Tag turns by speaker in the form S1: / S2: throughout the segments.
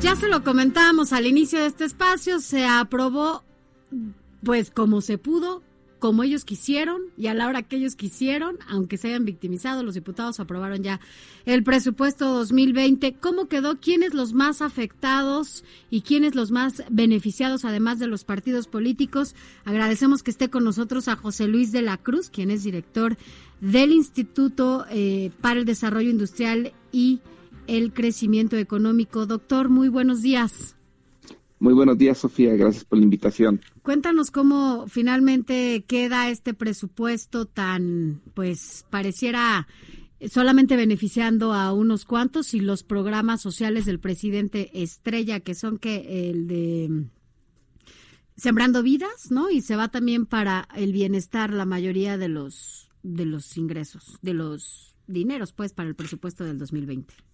S1: Ya se lo comentábamos al inicio de este espacio, se aprobó pues como se pudo, como ellos quisieron y a la hora que ellos quisieron, aunque se hayan victimizado, los diputados aprobaron ya el presupuesto 2020. ¿Cómo quedó? ¿Quiénes los más afectados y quiénes los más beneficiados, además de los partidos políticos? Agradecemos que esté con nosotros a José Luis de la Cruz, quien es director del Instituto eh, para el Desarrollo Industrial y el Crecimiento Económico. Doctor, muy buenos días.
S2: Muy buenos días, Sofía. Gracias por la invitación.
S1: Cuéntanos cómo finalmente queda este presupuesto tan, pues, pareciera solamente beneficiando a unos cuantos y los programas sociales del presidente Estrella, que son que el de Sembrando Vidas, ¿no? Y se va también para el bienestar la mayoría de los de los ingresos, de los dineros, pues, para el presupuesto del 2020.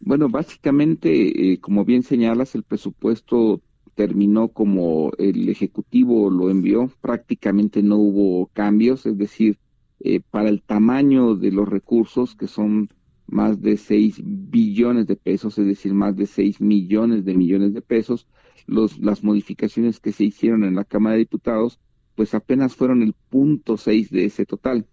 S2: Bueno, básicamente, eh, como bien señalas, el presupuesto terminó como el Ejecutivo lo envió, prácticamente no hubo cambios, es decir, eh, para el tamaño de los recursos, que son más de 6 billones de pesos, es decir, más de 6 millones de millones de pesos, los, las modificaciones que se hicieron en la Cámara de Diputados, pues apenas fueron el punto 6 de ese total.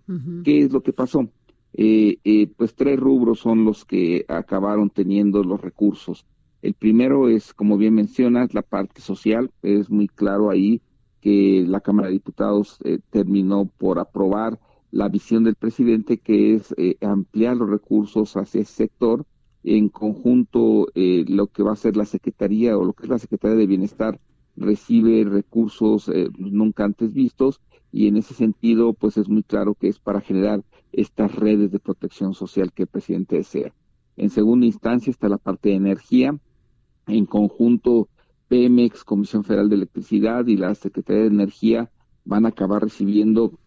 S2: ¿Qué es lo que pasó? Eh, eh, pues tres rubros son los que acabaron teniendo los recursos. El primero es, como bien mencionas, la parte social. Es muy claro ahí que la Cámara de Diputados eh, terminó por aprobar la visión del presidente, que es ampliar los recursos hacia ese sector. En conjunto, lo que va a ser la Secretaría o lo que es la Secretaría de Bienestar recibe recursos nunca antes vistos y en ese sentido, pues es muy claro que es para generar estas redes de protección social que el presidente desea. En segunda instancia está la parte de energía. En conjunto, Pemex, Comisión Federal de Electricidad y la Secretaría de Energía van a acabar recibiendo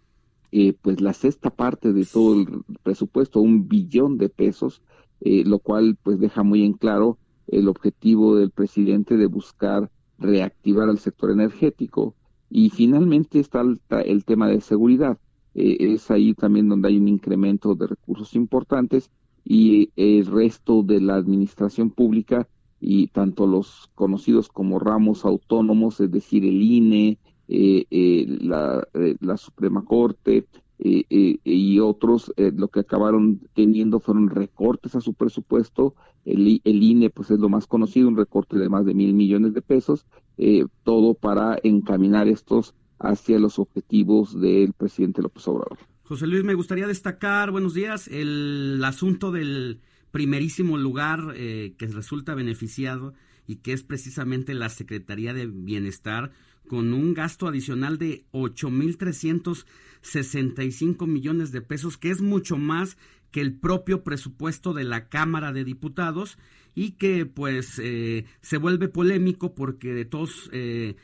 S2: eh, pues la sexta parte de todo el presupuesto, un billón de pesos, eh, lo cual pues deja muy en claro el objetivo del presidente de buscar reactivar al sector energético. Y finalmente está el tema de seguridad. Eh, es ahí también donde hay un incremento de recursos importantes y el resto de la administración pública y tanto los conocidos como ramos autónomos, es decir, el INE, eh, eh, la, la, Suprema Corte y otros, lo que acabaron teniendo fueron recortes a su presupuesto. El, el, INE, pues es lo más conocido, un recorte de más de mil millones de pesos, todo para encaminar estos hacia los objetivos del presidente López Obrador.
S3: José Luis, me gustaría destacar, buenos días, el asunto del primerísimo lugar eh, que resulta beneficiado y que es precisamente la Secretaría de Bienestar con un gasto adicional de 8.365 millones de pesos, que es mucho más que el propio presupuesto de la Cámara de Diputados y que pues eh, se vuelve polémico porque de todos eh,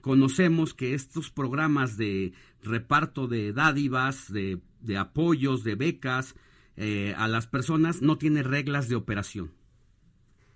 S3: conocemos que estos programas de reparto de dádivas, de, apoyos, de becas eh, a las personas no tiene reglas de operación.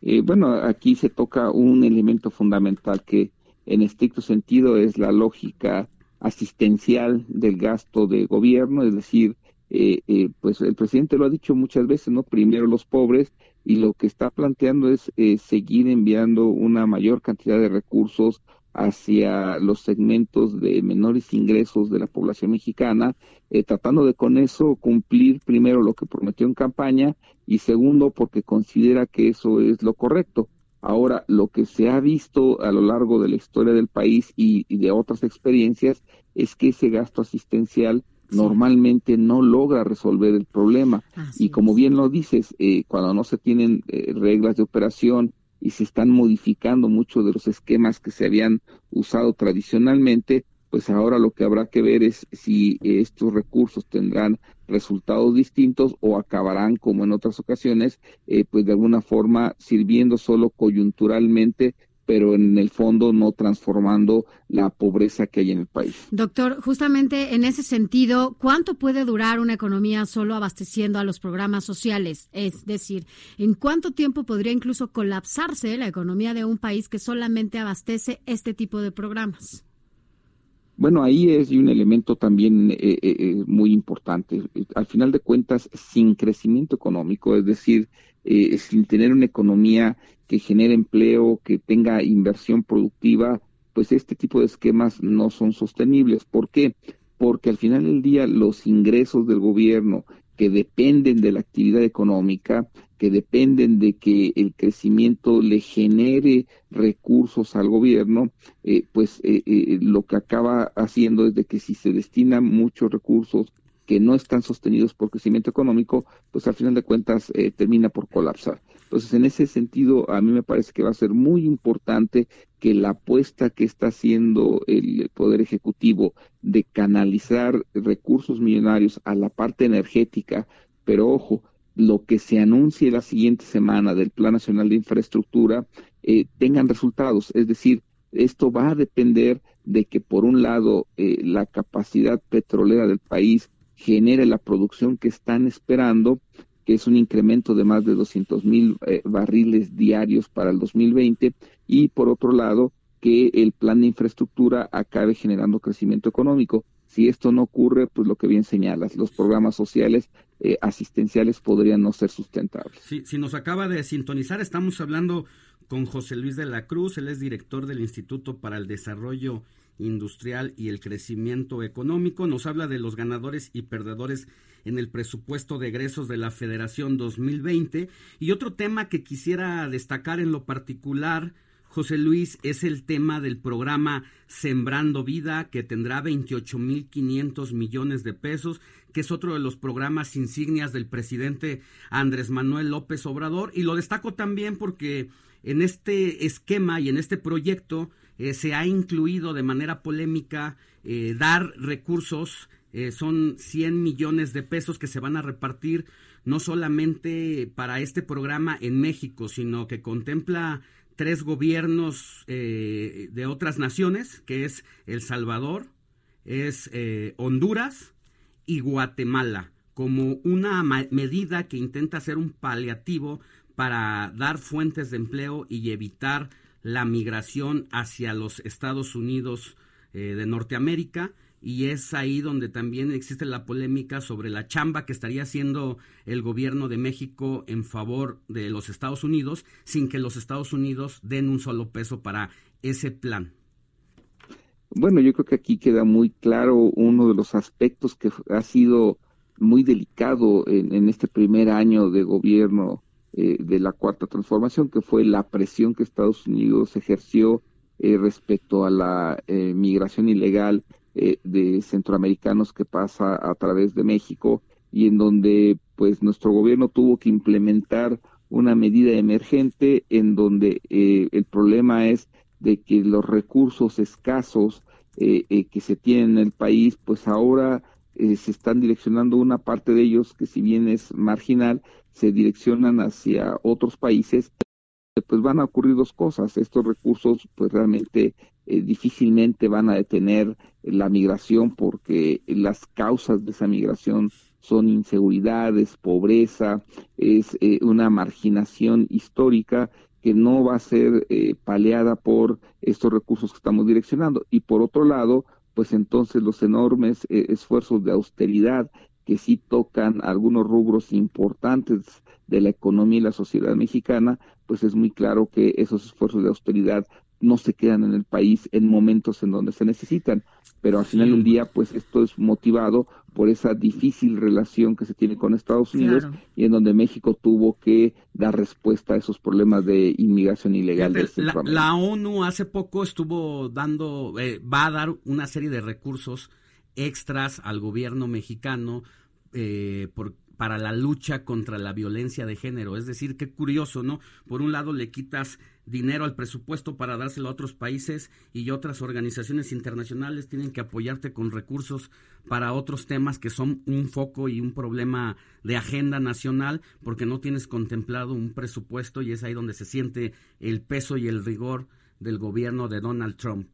S2: Eh, bueno, aquí se toca un elemento fundamental que en estricto sentido es la lógica asistencial del gasto de gobierno, es decir, eh, pues el presidente lo ha dicho muchas veces, ¿no? Primero los pobres y lo que está planteando es seguir enviando una mayor cantidad de recursos hacia los segmentos de menores ingresos de la población mexicana, eh, tratando de con eso cumplir primero lo que prometió en campaña y segundo porque considera que eso es lo correcto. Ahora, lo que se ha visto a lo largo de la historia del país y, de otras experiencias es que ese gasto asistencial normalmente no logra resolver el problema. y como bien lo dices, eh, cuando no se tienen eh, reglas de operación, y se están modificando muchos de los esquemas que se habían usado tradicionalmente, pues ahora lo que habrá que ver es si estos recursos tendrán resultados distintos o acabarán, como en otras ocasiones, eh, pues de alguna forma sirviendo solo coyunturalmente pero en el fondo no transformando la pobreza que hay en el país.
S1: Doctor, justamente en ese sentido, ¿cuánto puede durar una economía solo abasteciendo a los programas sociales? Es decir, ¿en cuánto tiempo podría incluso colapsarse la economía de un país que solamente abastece este tipo de programas?
S2: Bueno, ahí es un elemento también eh, eh, eh, muy importante. Al final de cuentas, sin crecimiento económico, es decir, sin tener una economía que genere empleo, que tenga inversión productiva, pues este tipo de esquemas no son sostenibles. ¿Por qué? Porque al final del día los ingresos del gobierno que dependen de la actividad económica, que dependen de que el crecimiento le genere recursos al gobierno, eh, pues eh, eh, lo que acaba haciendo es de que si se destinan muchos recursos que no están sostenidos por crecimiento económico, pues al final de cuentas eh, termina por colapsar. Entonces, en ese sentido, a mí me parece que va a ser muy importante que la apuesta que está haciendo el Poder Ejecutivo de canalizar recursos millonarios a la parte energética, pero ojo, lo que se anuncie la siguiente semana del Plan Nacional de Infraestructura eh, tengan resultados, es decir, esto va a depender de que por un lado eh, la capacidad petrolera del país genere la producción que están esperando, que es un incremento de más de 200 mil eh, barriles diarios para el 2020, y por otro lado, que el plan de infraestructura acabe generando crecimiento económico. Si esto no ocurre, pues lo que bien señalas, los programas sociales eh, asistenciales podrían no ser sustentables.
S3: si nos acaba de sintonizar, estamos hablando con José Luis de la Cruz, él es director del Instituto para el Desarrollo industrial y el crecimiento económico. Nos habla de los ganadores y perdedores en el presupuesto de egresos de la Federación 2020. Y otro tema que quisiera destacar en lo particular, José Luis, es el tema del programa Sembrando Vida, que tendrá 28.500 millones de pesos, que es otro de los programas insignias del presidente Andrés Manuel López Obrador. Y lo destaco también porque en este esquema y en este proyecto eh, se ha incluido de manera polémica eh, dar recursos, eh, son 100 millones de pesos que se van a repartir no solamente para este programa en México, sino que contempla tres gobiernos de otras naciones, que es El Salvador, es Honduras y Guatemala, como una medida que intenta ser un paliativo para dar fuentes de empleo y evitar la migración hacia los Estados Unidos eh, de Norteamérica y es ahí donde también existe la polémica sobre la chamba que estaría haciendo el gobierno de México en favor de los Estados Unidos sin que los Estados Unidos den un solo peso para ese plan.
S2: Bueno, yo creo que aquí queda muy claro uno de los aspectos que ha sido muy delicado en, en este primer año de gobierno eh, de la cuarta transformación, que fue la presión que Estados Unidos ejerció eh, respecto a la eh, migración ilegal de centroamericanos que pasa a través de México y en donde pues nuestro gobierno tuvo que implementar una medida emergente en donde el problema es de que los recursos escasos que se tienen en el país pues ahora se están direccionando una parte de ellos que si bien es marginal se direccionan hacia otros países, pues van a ocurrir dos cosas. Estos recursos, pues realmente eh, difícilmente van a detener la migración porque las causas de esa migración son inseguridades, pobreza, es eh, una marginación histórica que no va a ser eh, paleada por estos recursos que estamos direccionando. Y por otro lado, pues entonces los enormes esfuerzos de austeridad que sí tocan algunos rubros importantes de la economía y la sociedad mexicana, pues es muy claro que esos esfuerzos de austeridad no se quedan en el país en momentos en donde se necesitan, pero al final del día, pues esto es motivado por esa difícil relación que se tiene con Estados Unidos y en donde México tuvo que dar respuesta a esos problemas de inmigración ilegal.
S3: la, la, ONU hace poco estuvo dando, eh, va a dar una serie de recursos extras al gobierno mexicano eh, para la lucha contra la violencia de género. Es decir, qué curioso, ¿no? Por un lado le quitas dinero al presupuesto para dárselo a otros países y otras organizaciones internacionales tienen que apoyarte con recursos para otros temas que son un foco y un problema de agenda nacional porque no tienes contemplado un presupuesto y es ahí donde se siente el peso y el rigor del gobierno de Donald Trump.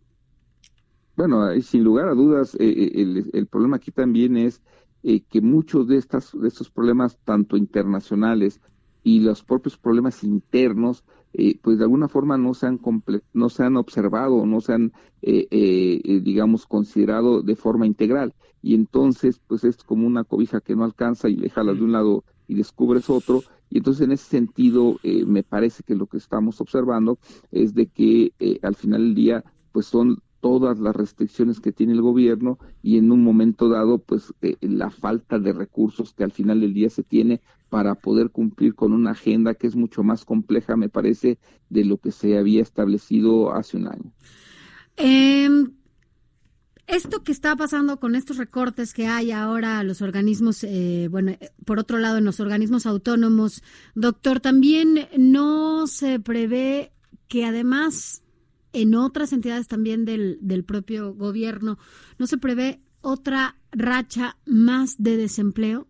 S2: Bueno, sin lugar a dudas, eh, eh, el, problema aquí también es eh, que muchos de, estas, de estos problemas, tanto internacionales y los propios problemas internos, pues de alguna forma no se han, no se han observado, no se han, digamos, considerado de forma integral. Y entonces, pues es como una cobija que no alcanza y le jalas de un lado y descubres otro. Y entonces, en ese sentido, me parece que lo que estamos observando es de que al final del día, pues son todas las restricciones que tiene el gobierno y en un momento dado, pues eh, la falta de recursos que al final del día se tiene para poder cumplir con una agenda que es mucho más compleja, me parece, de lo que se había establecido hace un año.
S1: Em, esto que está pasando con estos recortes que hay ahora a los organismos, eh, bueno, eh, por otro lado, en los organismos autónomos, doctor, también no se prevé que además en otras entidades también del, del propio gobierno, ¿no se prevé otra racha más de desempleo?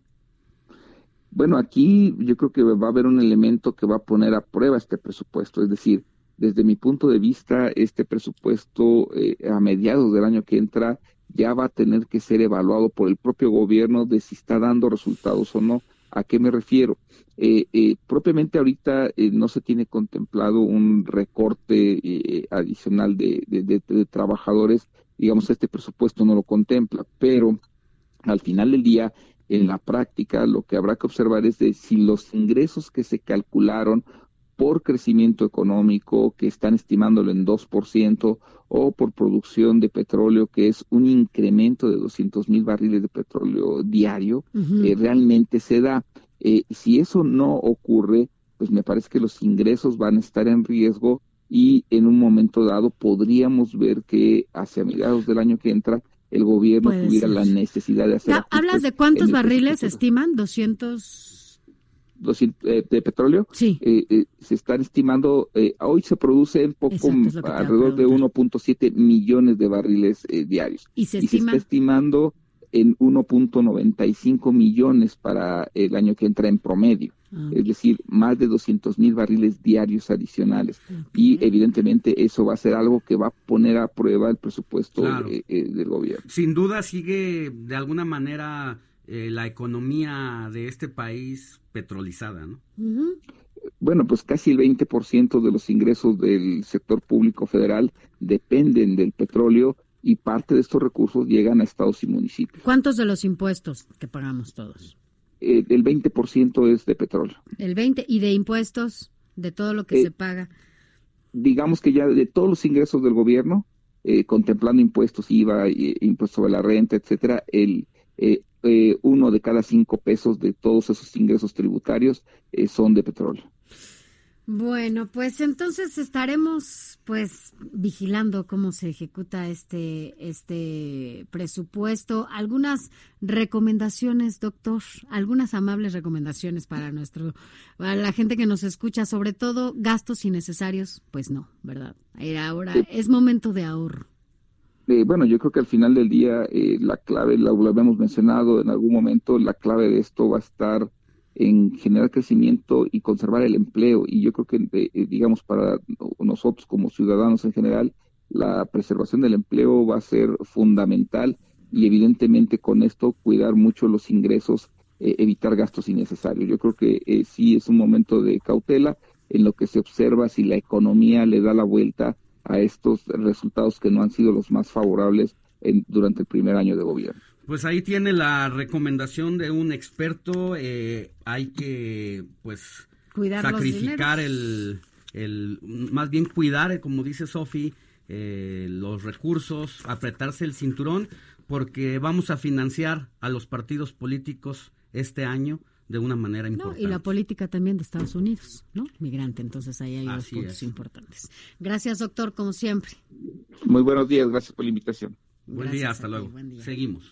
S2: Bueno, aquí yo creo que va a haber un elemento que va a poner a prueba este presupuesto, es decir, desde mi punto de vista, este presupuesto eh, a mediados del año que entra ya va a tener que ser evaluado por el propio gobierno de si está dando resultados o no. ¿A qué me refiero? Eh, eh, propiamente ahorita no se tiene contemplado un recorte adicional de, trabajadores, digamos, este presupuesto no lo contempla, pero al final del día, en la práctica, lo que habrá que observar es de si los ingresos que se calcularon por crecimiento económico, que están estimándolo en 2%, o por producción de petróleo, que es un incremento de 200 mil barriles de petróleo diario, realmente se da. Eh, si eso no ocurre, pues me parece que los ingresos van a estar en riesgo y en un momento dado podríamos ver que hacia mediados del año que entra el gobierno tuviera la necesidad de hacer.
S1: ¿Hablas de cuántos barriles estiman? 200
S2: eh, de petróleo.
S1: Sí.
S2: Eh, se están estimando, hoy se produce un poco alrededor de 1.7 millones de barriles diarios.
S1: Y se,
S2: está estimando en 1.95 millones para el año que entra en promedio. Ah. Es decir, más de 200 mil barriles diarios adicionales. Y evidentemente eso va a ser algo que va a poner a prueba el presupuesto eh, eh, del gobierno.
S3: Sin duda sigue de alguna manera eh, la economía de este país petrolizada, ¿no?
S2: Bueno, pues casi el 20% de los ingresos del sector público federal dependen del petróleo y parte de estos recursos llegan a estados y municipios.
S1: ¿Cuántos de los impuestos que pagamos todos?
S2: Eh, el 20% es de petróleo.
S1: ¿El 20%? ¿Y de impuestos? ¿De todo lo que eh, se paga?
S2: Digamos que ya de todos los ingresos del gobierno, eh, contemplando impuestos, IVA, impuestos sobre la renta, etcétera, el uno de cada cinco pesos de todos esos ingresos tributarios son de petróleo.
S1: Bueno, pues entonces estaremos pues vigilando cómo se ejecuta este este presupuesto. Algunas recomendaciones, doctor, algunas amables recomendaciones para nuestro para la gente que nos escucha, sobre todo gastos innecesarios, pues no, ¿verdad? Ahora es momento de ahorro.
S2: Eh, bueno, yo creo que al final del día eh, la clave, lo habíamos mencionado en algún momento, la clave de esto va a estar en generar crecimiento y conservar el empleo. Y yo creo que, eh, eh, digamos, para nosotros como ciudadanos en general, la preservación del empleo va a ser fundamental y evidentemente con esto cuidar mucho los ingresos, eh, evitar gastos innecesarios. Yo creo que sí es un momento de cautela en lo que se observa si la economía le da la vuelta a estos resultados que no han sido los más favorables en, durante el primer año de gobierno.
S3: Pues ahí tiene la recomendación de un experto. Eh, hay que, pues, sacrificar el, el, más bien cuidar, como dice Sofi, eh, los recursos, apretarse el cinturón, porque vamos a financiar a los partidos políticos este año de una manera importante.
S1: y la política también de Estados Unidos, ¿no? Migrante, entonces ahí hay dos puntos importantes. Gracias, doctor, como siempre.
S2: Muy buenos días, gracias por la invitación.
S3: Buen día, hasta luego. Seguimos.